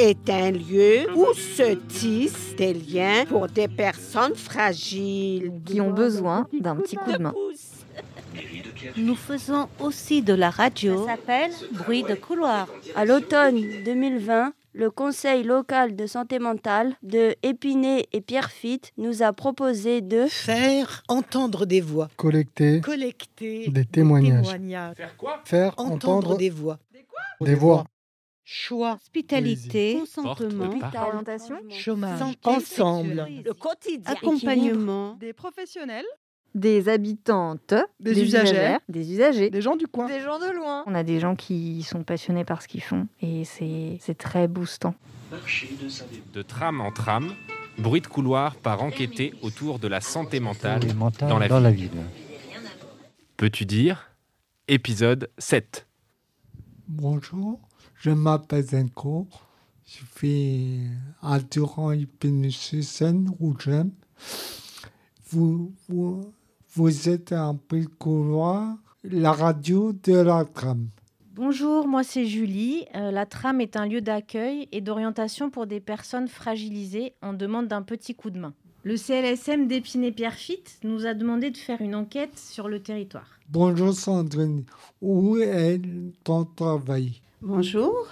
est un lieu où se tissent des liens pour des personnes fragiles. Qui ont besoin d'un petit coup de main. Nous faisons aussi de la radio. Ça s'appelle Bruit de couloir. À l'automne 2020, le Conseil local de santé mentale de Épinay et Pierrefitte nous a proposé de faire entendre des voix, collecter, collecter des témoignages, Faire quoi faire entendre, entendre des voix, des voix, choix, Hospitalité, consentement, Orientation, chômage, Santé ensemble, le quotidien, accompagnement, des professionnels, des habitantes, Des usagères. usagères, des usagers, des gens du coin. des gens de loin. On a des gens qui sont passionnés par ce qu'ils font et c'est c'est très boostant. De tram en tram, bruit de couloir par enquêter autour de la santé mentale dans la ville. Peux-tu dire Épisode 7. Bonjour, je m'appelle Zenko. Je Durand Épinay-sur-Seine où j'aime. Vous, vous, vous êtes un peu couloir, la radio de la trame. Bonjour, moi c'est Julie. Euh, la tram est un lieu d'accueil et d'orientation pour des personnes fragilisées en demande d'un petit coup de main. Le CLSM d'Épinay-Pierrefitte nous a demandé de faire une enquête sur le territoire. Bonjour Sandrine, où est ton travail? Bonjour.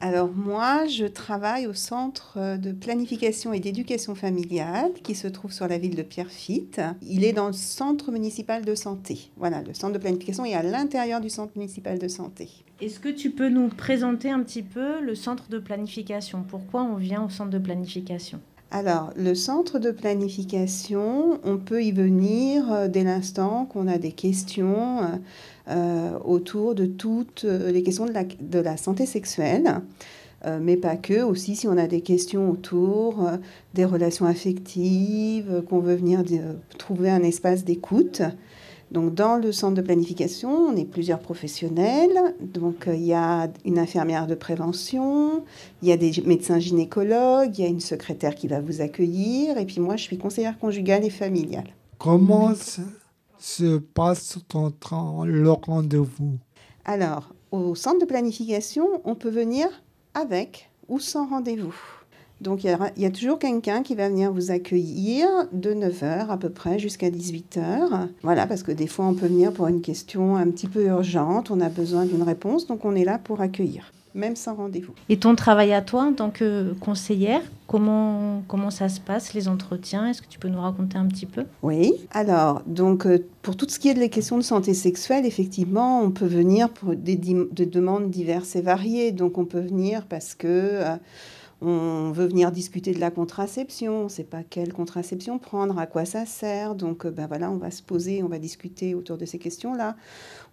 Alors moi, je travaille au centre euh, de planification et d'éducation familiale qui se trouve sur la ville de Pierrefitte. Il est dans le centre municipal de santé. Voilà, le centre de planification est à l'intérieur du centre municipal de santé. Est-ce que tu peux nous présenter un petit peu le centre de planification? Pourquoi on vient au centre de planification? Alors, le centre de planification, on peut y venir euh, dès l'instant qu'on a des questions euh, euh, autour de toutes les questions de la, santé sexuelle, mais pas que, aussi si on a des questions autour des relations affectives, qu'on veut venir trouver un espace d'écoute. Donc, dans le centre de planification, on est plusieurs professionnels. Donc, euh, il y a une infirmière de prévention, il y a des médecins gynécologues, il y a une secrétaire qui va vous accueillir, et puis moi, je suis conseillère conjugale et familiale. Comment se, se passe ton tra- le rendez-vous? Alors, au centre de planification, on peut venir avec ou sans rendez-vous. Donc, il y, aura- il y a toujours quelqu'un qui va venir vous accueillir de 9h à peu près jusqu'à 18h. Voilà, parce que des fois, on peut venir pour une question un petit peu urgente, on a besoin d'une réponse, donc on est là pour accueillir, même sans rendez-vous. Et ton travail à toi en tant que conseillère, comment, comment ça se passe, les entretiens? Est-ce que tu peux nous raconter un petit peu? Oui, alors, donc, euh, pour tout ce qui est des questions de santé sexuelle, effectivement, on peut venir pour des demandes diverses et variées. Donc, on peut venir parce que euh, on veut venir discuter de la contraception, on ne sait pas quelle contraception prendre, à quoi ça sert. Donc, euh, ben voilà, on va se poser, on va discuter autour de ces questions-là.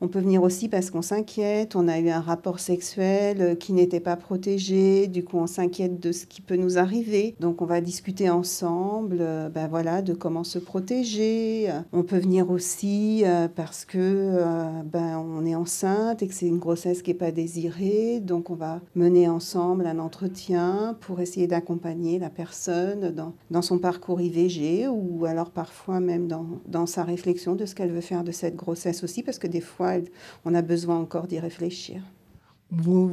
On peut venir aussi parce qu'on s'inquiète, on a eu un rapport sexuel euh, qui n'était pas protégé, du coup on s'inquiète de ce qui peut nous arriver. Donc on va discuter ensemble euh, ben voilà, de comment se protéger. On peut venir aussi parce que ben, on est enceinte et que c'est une grossesse qui n'est pas désirée. Donc on va mener ensemble un entretien pour essayer d'accompagner la personne dans, dans son parcours IVG ou alors parfois même dans, dans sa réflexion de ce qu'elle veut faire de cette grossesse aussi parce que des fois on a besoin encore d'y réfléchir. Vous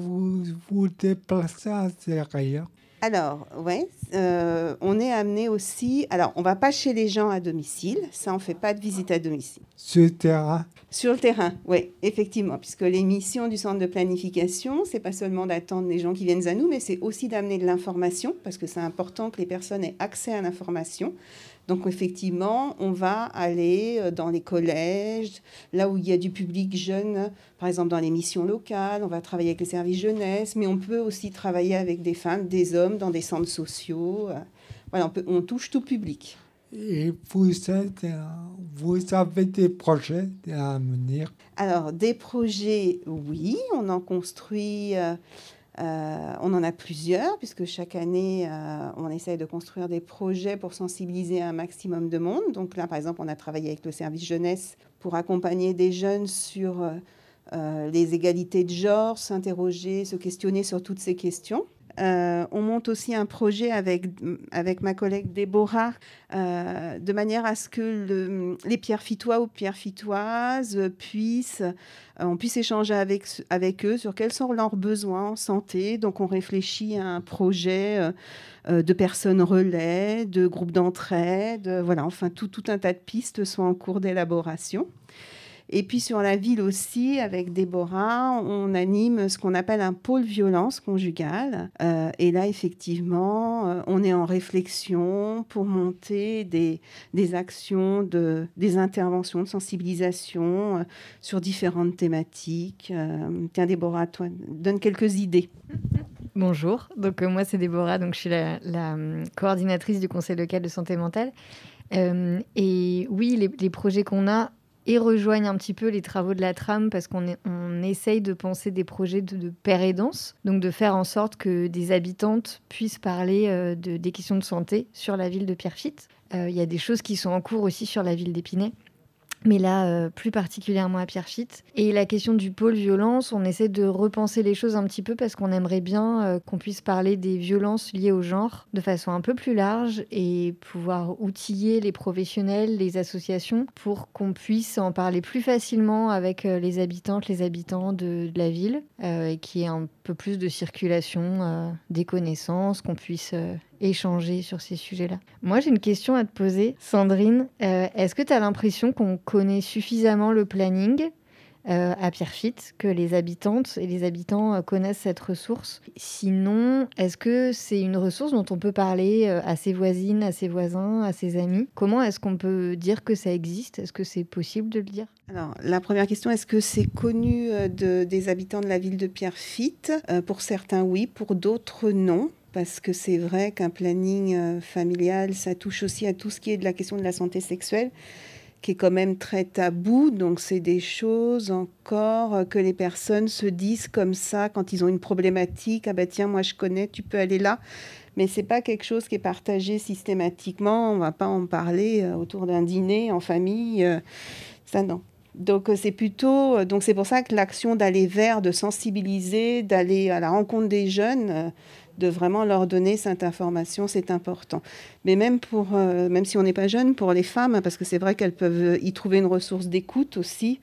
vous, déplacez à l'extérieur Alors, ouais, euh, on est amené aussi. Alors, on va pas chez les gens à domicile, ça, on fait pas de visite à domicile. sur le terrain. Sur le terrain, oui, effectivement, puisque les missions du centre de planification, c'est pas seulement d'attendre les gens qui viennent à nous, mais c'est aussi d'amener de l'information, parce que c'est important que les personnes aient accès à l'information. Donc, effectivement, on va aller euh, dans les collèges, là où il y a du public jeune, par exemple dans les missions locales, on va travailler avec les services jeunesse, mais on peut aussi travailler avec des femmes, des hommes dans des centres sociaux. euh, Voilà, on, peut- on touche tout public. Et vous, êtes, vous avez des projets à venir. Alors, des projets, oui, on en construit, euh, euh, on en a plusieurs, puisque chaque année, euh, on essaye de construire des projets pour sensibiliser un maximum de monde. Donc là, par exemple, on a travaillé avec le service jeunesse pour accompagner des jeunes sur euh, les égalités de genre, s'interroger, se questionner sur toutes ces questions. Euh, on monte aussi un projet avec, avec ma collègue Déborah, euh, de manière à ce que les pierres fitois ou pierres fitoises puissent, euh, on puisse échanger avec, avec eux sur quels sont leurs besoins en santé. Donc on réfléchit à un projet de personnes relais, de groupes d'entraide, voilà, enfin tout, tout un tas de pistes sont en cours d'élaboration. Et puis sur la ville aussi, avec Déborah, on anime ce qu'on appelle un pôle violence conjugale. Euh, et là, effectivement, euh, on est en réflexion pour monter des, actions, de, des interventions de sensibilisation euh, sur différentes thématiques. tiens, Déborah, toi, donne quelques idées. Bonjour, donc moi c'est Déborah, donc je suis la, coordinatrice du Conseil local de santé mentale. et oui, les projets qu'on a, et rejoignent un petit peu les travaux de la trame parce qu'on on essaye de penser des projets de, de père aidance, donc de faire en sorte que des habitantes puissent parler euh, de, des questions de santé sur la ville de Pierrefitte. Euh, il y a des choses qui sont en cours aussi sur la ville d'Épinay mais là euh, plus particulièrement à Pierrefitte. Et la question du pôle violence, on essaie de repenser les choses un petit peu parce qu'on aimerait bien euh, qu'on puisse parler des violences liées au genre de façon un peu plus large et pouvoir outiller les professionnels, les associations pour qu'on puisse en parler plus facilement avec euh, les habitantes, les habitants de, de la ville et qui ait un peu plus de circulation des connaissances, qu'on puisse échanger sur ces sujets-là. Moi, j'ai une question à te poser, Sandrine. Euh, est-ce que tu as l'impression qu'on connaît suffisamment le planning euh, à Pierrefitte, que les habitantes et les habitants euh, connaissent cette ressource. Sinon, est-ce que c'est une ressource dont on peut parler à ses voisines, à ses voisins, à ses amis? Comment est-ce qu'on peut dire que ça existe? Est-ce que c'est possible de le dire? Alors, la première question, est-ce que c'est connu de, des habitants de la ville de Pierrefitte? Pour certains, oui, pour d'autres, non. Parce que c'est vrai qu'un planning euh, familial, ça touche aussi à tout ce qui est de la question de la santé sexuelle, qui est quand même très tabou. Donc c'est des choses encore euh, que les personnes se disent comme ça quand ils ont une problématique. Ah ben tiens, moi je connais, tu peux aller là. Mais c'est pas quelque chose qui est partagé systématiquement. On va pas en parler euh, autour d'un dîner en famille. Ça non. Donc c'est plutôt donc c'est pour ça que l'action d'aller vers, de sensibiliser, d'aller à la rencontre des jeunes de vraiment leur donner cette information, c'est important. Mais même, pour, euh, même si on n'est pas jeune, pour les femmes, parce que c'est vrai qu'elles peuvent y trouver une ressource d'écoute aussi.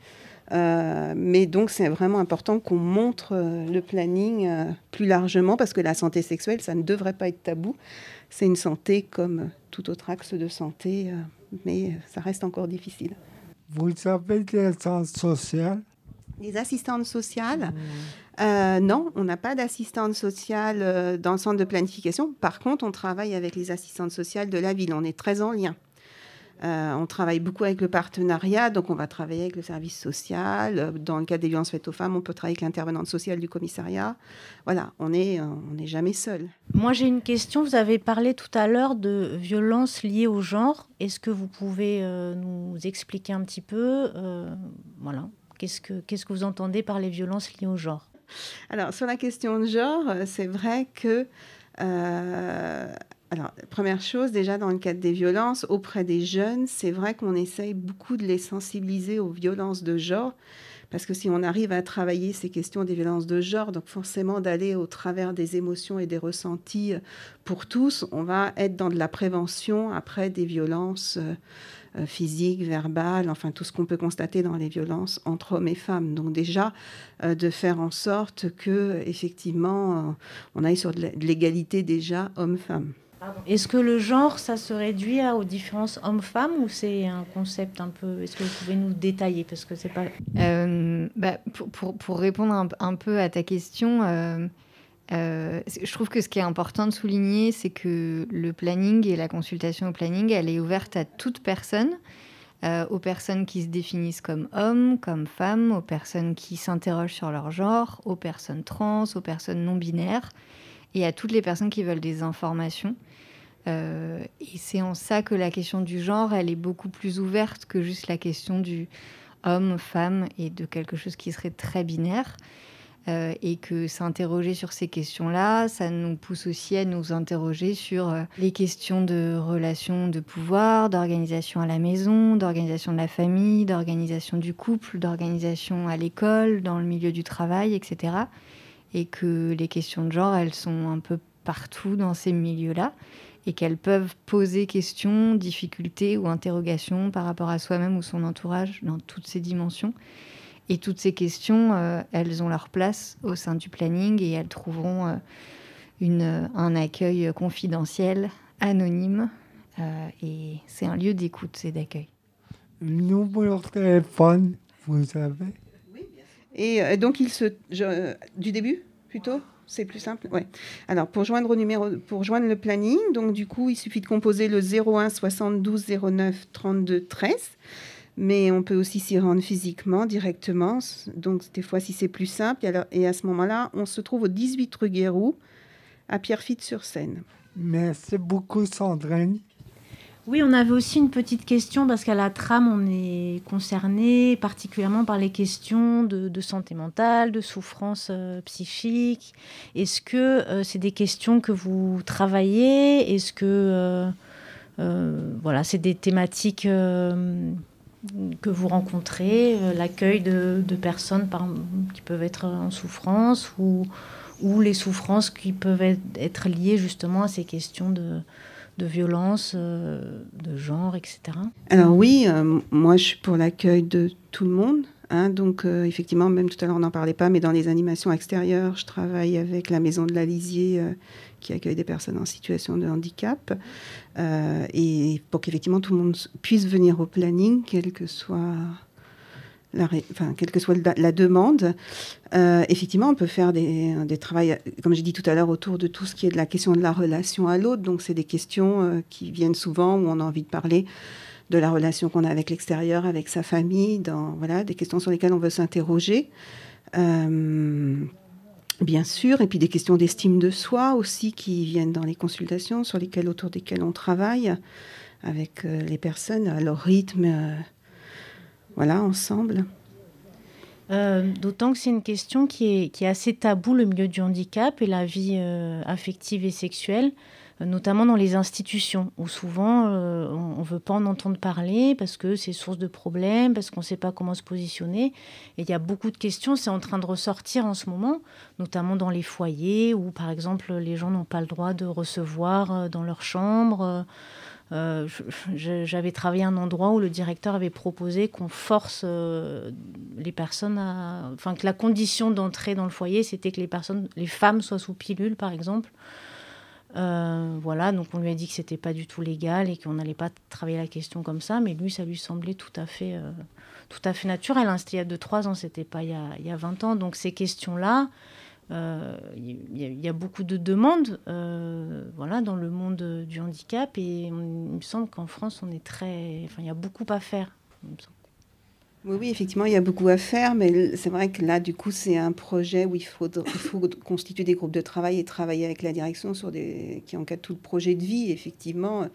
Euh, mais donc c'est vraiment important qu'on montre euh, le planning plus largement parce que la santé sexuelle, ça ne devrait pas être tabou. C'est une santé comme tout autre axe de santé, mais ça reste encore difficile. Vous avez des sens sociales Les assistantes sociales mmh. Euh, non, on n'a pas d'assistante sociale euh, dans le centre de planification. Par contre, on travaille avec les assistantes sociales de la ville. On est très en lien. Euh, on travaille beaucoup avec le partenariat, donc on va travailler avec le service social. Dans le cas des violences faites aux femmes, on peut travailler avec l'intervenante sociale du commissariat. Voilà, on n'est on jamais seul. Moi, j'ai une question. Vous avez parlé tout à l'heure de violences liées au genre. Est-ce que vous pouvez nous expliquer un petit peu qu'est-ce que vous entendez par les violences liées au genre? Alors, sur la question de genre, euh, c'est vrai que... Euh, alors, première chose, déjà dans le cadre des violences auprès des jeunes, c'est vrai qu'on essaye beaucoup de les sensibiliser aux violences de genre, parce que si on arrive à travailler ces questions des violences de genre, donc forcément d'aller au travers des émotions et des ressentis pour tous, on va être dans de la prévention après des violences. Euh, euh, physique, verbale, enfin tout ce qu'on peut constater dans les violences entre hommes et femmes. Donc déjà, euh, de faire en sorte que effectivement, euh, on aille sur de l'égalité déjà homme-femme. Est-ce que le genre, ça se réduit aux différences hommes-femmes ou c'est un concept un peu... Est-ce que vous pouvez nous détailler Parce que c'est pas... Bah, pour, pour, pour, répondre un, peu à ta question, euh, je trouve que ce qui est important de souligner, c'est que le planning et la consultation au planning, elle est ouverte à toute personne, euh, aux personnes qui se définissent comme hommes, comme femmes, aux personnes qui s'interrogent sur leur genre, aux personnes trans, aux personnes non binaires, et à toutes les personnes qui veulent des informations. Euh, et c'est en ça que la question du genre, elle est beaucoup plus ouverte que juste la question du homme, femme et de quelque chose qui serait très binaire. Euh, et que s'interroger sur ces questions-là, ça nous pousse aussi à nous interroger sur euh, les questions de relations de pouvoir, d'organisation à la maison, d'organisation de la famille, d'organisation du couple, d'organisation à l'école, dans le milieu du travail, etc. et que les questions de genre, elles sont un peu partout dans ces milieux-là et qu'elles peuvent poser questions, difficultés ou interrogations par rapport à soi-même ou son entourage dans toutes ces dimensions. Et toutes ces questions, euh, elles ont leur place au sein du planning et elles trouveront euh, une, un accueil confidentiel, anonyme. Euh, et c'est un lieu d'écoute et d'accueil. Numéro de téléphone, vous savez Et donc, il se, du début plutôt c'est plus simple. Ouais. Alors, pour joindre le planning, donc du coup, il suffit de composer le 01 72 09 32 13. Mais on peut aussi s'y rendre physiquement, directement. Donc, des fois, si c'est plus simple. Et, à ce moment-là, on se trouve au 18 rue Guérou, à Pierrefitte-sur-Seine. Merci beaucoup, Sandrine. Oui, on avait aussi une petite question parce qu'à la trame, on est concerné particulièrement par les questions de, santé mentale, de souffrance euh, psychique. Est-ce que euh, c'est des questions que vous travaillez? Est-ce que euh, voilà, c'est des thématiques que vous rencontrez, l'accueil de, personnes qui peuvent être en souffrance ou, ou les souffrances qui peuvent être liées justement à ces questions de de violence, euh, de genre, etc. Alors oui, euh, moi je suis pour l'accueil de tout le monde. Hein, donc euh, effectivement, même tout à l'heure on n'en parlait pas, mais dans les animations extérieures, je travaille avec la Maison de la Lisier qui accueille des personnes en situation de handicap. et pour qu'effectivement tout le monde puisse venir au planning, quel que soit quelle que soit la, demande, euh, effectivement, on peut faire des, travaux, comme j'ai dit tout à l'heure, autour de tout ce qui est de la question de la relation à l'autre. Donc, c'est des questions euh, qui viennent souvent où on a envie de parler de la relation qu'on a avec l'extérieur, avec sa famille, voilà, des questions sur lesquelles on veut s'interroger. Euh, bien sûr, et puis des questions d'estime de soi aussi qui viennent dans les consultations, sur lesquelles, autour desquelles on travaille avec les personnes à leur rythme voilà, ensemble. Euh, d'autant que c'est une question qui est, assez taboue, le milieu du handicap et la vie euh, affective et sexuelle, euh, notamment dans les institutions, où souvent on ne veut pas en entendre parler parce que c'est source de problèmes, parce qu'on ne sait pas comment se positionner. Et il y a beaucoup de questions, c'est en train de ressortir en ce moment, notamment dans les foyers, où par exemple les gens n'ont pas le droit de recevoir dans leur chambre. Euh, j'avais travaillé un endroit où le directeur avait proposé qu'on force euh, les personnes à. Enfin, que la condition d'entrée dans le foyer, c'était que les personnes, les femmes soient sous pilule, par exemple. Euh, voilà, donc on lui a dit que c'était pas du tout légal et qu'on n'allait pas travailler la question comme ça, mais lui, ça lui semblait tout à fait, tout à fait naturel. Hein. C'était il y a 2-3 ans, c'était pas il y, a, il y a 20 ans. Donc ces questions-là, il euh, y, a beaucoup de demandes euh, voilà, dans le monde du handicap et il me semble qu'en France, on est très. Enfin, il y a beaucoup à faire. Oui, oui, effectivement, il y a beaucoup à faire, mais c'est vrai que là, du coup, c'est un projet où il faut, constituer des groupes de travail et travailler avec la direction sur des, qui encadrent tout le projet de vie. Effectivement,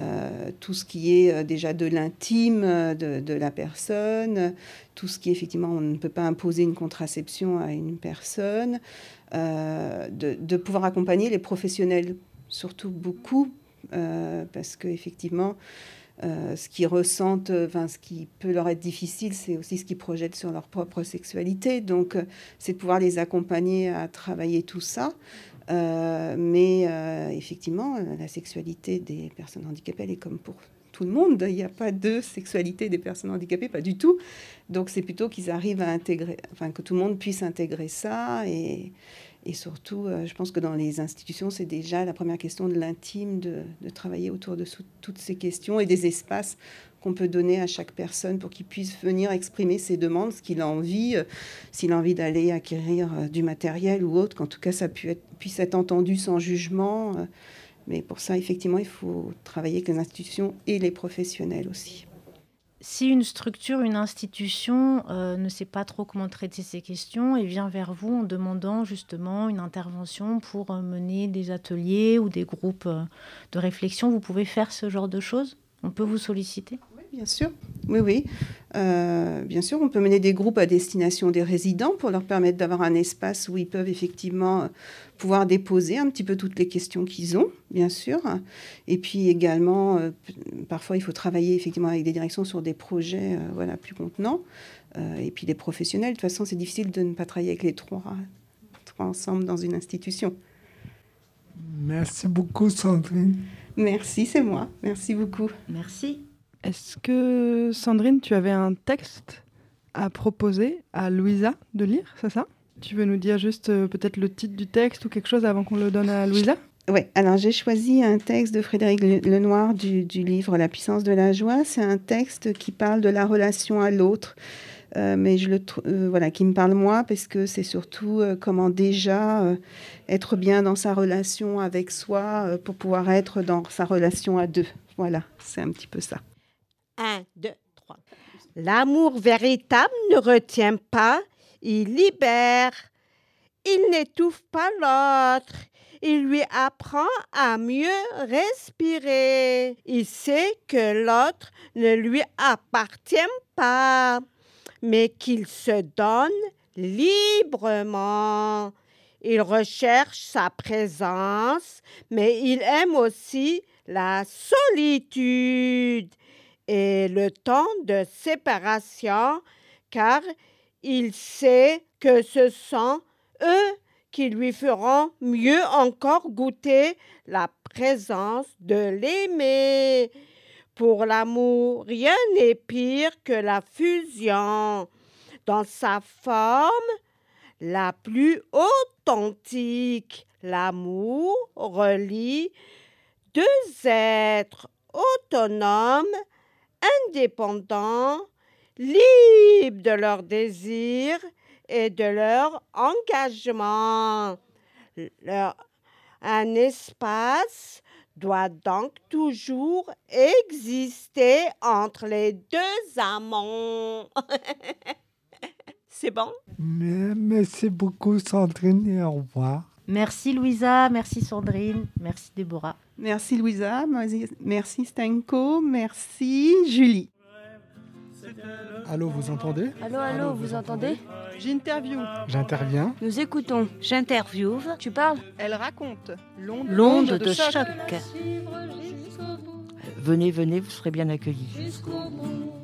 euh, tout ce qui est euh, déjà de l'intime euh, de, la personne, tout ce qui effectivement, on ne peut pas imposer une contraception à une personne, de, pouvoir accompagner les professionnels, surtout beaucoup, parce qu'effectivement, ce qu'ils ressentent, enfin, ce qui peut leur être difficile, c'est aussi ce qu'ils projettent sur leur propre sexualité. Donc, c'est de pouvoir les accompagner à travailler tout ça. Euh, mais euh, effectivement, la sexualité des personnes handicapées, elle est comme pour tout le monde. Il n'y a pas de sexualité des personnes handicapées, pas du tout. Donc c'est plutôt qu'ils arrivent à intégrer, enfin que tout le monde puisse intégrer ça. Et, et surtout, euh, je pense que dans les institutions, c'est déjà la première question de l'intime, de, travailler autour de toutes ces questions et des espaces qu'on peut donner à chaque personne pour qu'il puisse venir exprimer ses demandes, ce qu'il a envie, euh, s'il a envie d'aller acquérir euh, du matériel ou autre, qu'en tout cas ça puisse être entendu sans jugement. Mais pour ça, effectivement, il faut travailler avec les institutions et les professionnels aussi. Si une structure, une institution ne sait pas trop comment traiter ces questions et vient vers vous en demandant justement une intervention pour mener des ateliers ou des groupes de réflexion, vous pouvez faire ce genre de choses? On peut vous solliciter? Bien sûr. Oui, oui. Euh, bien sûr, on peut mener des groupes à destination des résidents pour leur permettre d'avoir un espace où ils peuvent effectivement pouvoir déposer un petit peu toutes les questions qu'ils ont, bien sûr. Et puis également, euh, parfois, il faut travailler effectivement avec des directions sur des projets euh, voilà, plus contenants. et puis des professionnels. De toute façon, c'est difficile de ne pas travailler avec les trois ensemble dans une institution. Merci beaucoup, Sandrine. Merci, c'est moi. Merci beaucoup. Merci. Est-ce que, Sandrine, tu avais un texte à proposer à Louisa de lire, c'est ça? Tu veux nous dire juste euh, peut-être le titre du texte ou quelque chose avant qu'on le donne à Louisa? Oui, alors j'ai choisi un texte de Frédéric Lenoir du, du livre La puissance de la joie. C'est un texte qui parle de la relation à l'autre. Euh, mais je le euh, voilà qui me parle moi parce que c'est surtout euh, comment déjà être bien dans sa relation avec soi pour pouvoir être dans sa relation à deux. Voilà, c'est un petit peu ça. Un, deux, trois. L'amour véritable ne retient pas, il libère. Il n'étouffe pas l'autre. Il lui apprend à mieux respirer. Il sait que l'autre ne lui appartient pas mais qu'il se donne librement. Il recherche sa présence, mais il aime aussi la solitude et le temps de séparation, car il sait que ce sont eux qui lui feront mieux encore goûter la présence de l'aimer. Pour l'amour, rien n'est pire que la fusion. Dans sa forme la plus authentique, l'amour relie deux êtres autonomes, indépendants, libres de leurs désirs et de leur engagement. un espace doit donc toujours exister entre les deux amants. C'est bon? Merci beaucoup Sandrine et au revoir. Merci Louisa, merci Sandrine, merci Déborah. Merci Louisa, merci Stenko, merci Julie. Allô, vous entendez? Allô, allô, vous, entendez, J'interview. J'interviens. Nous écoutons. J'interviewe. Tu parles? Elle raconte. L'onde de, de, choc. Venez, venez, vous serez bien accueillis. Jusqu'au bout.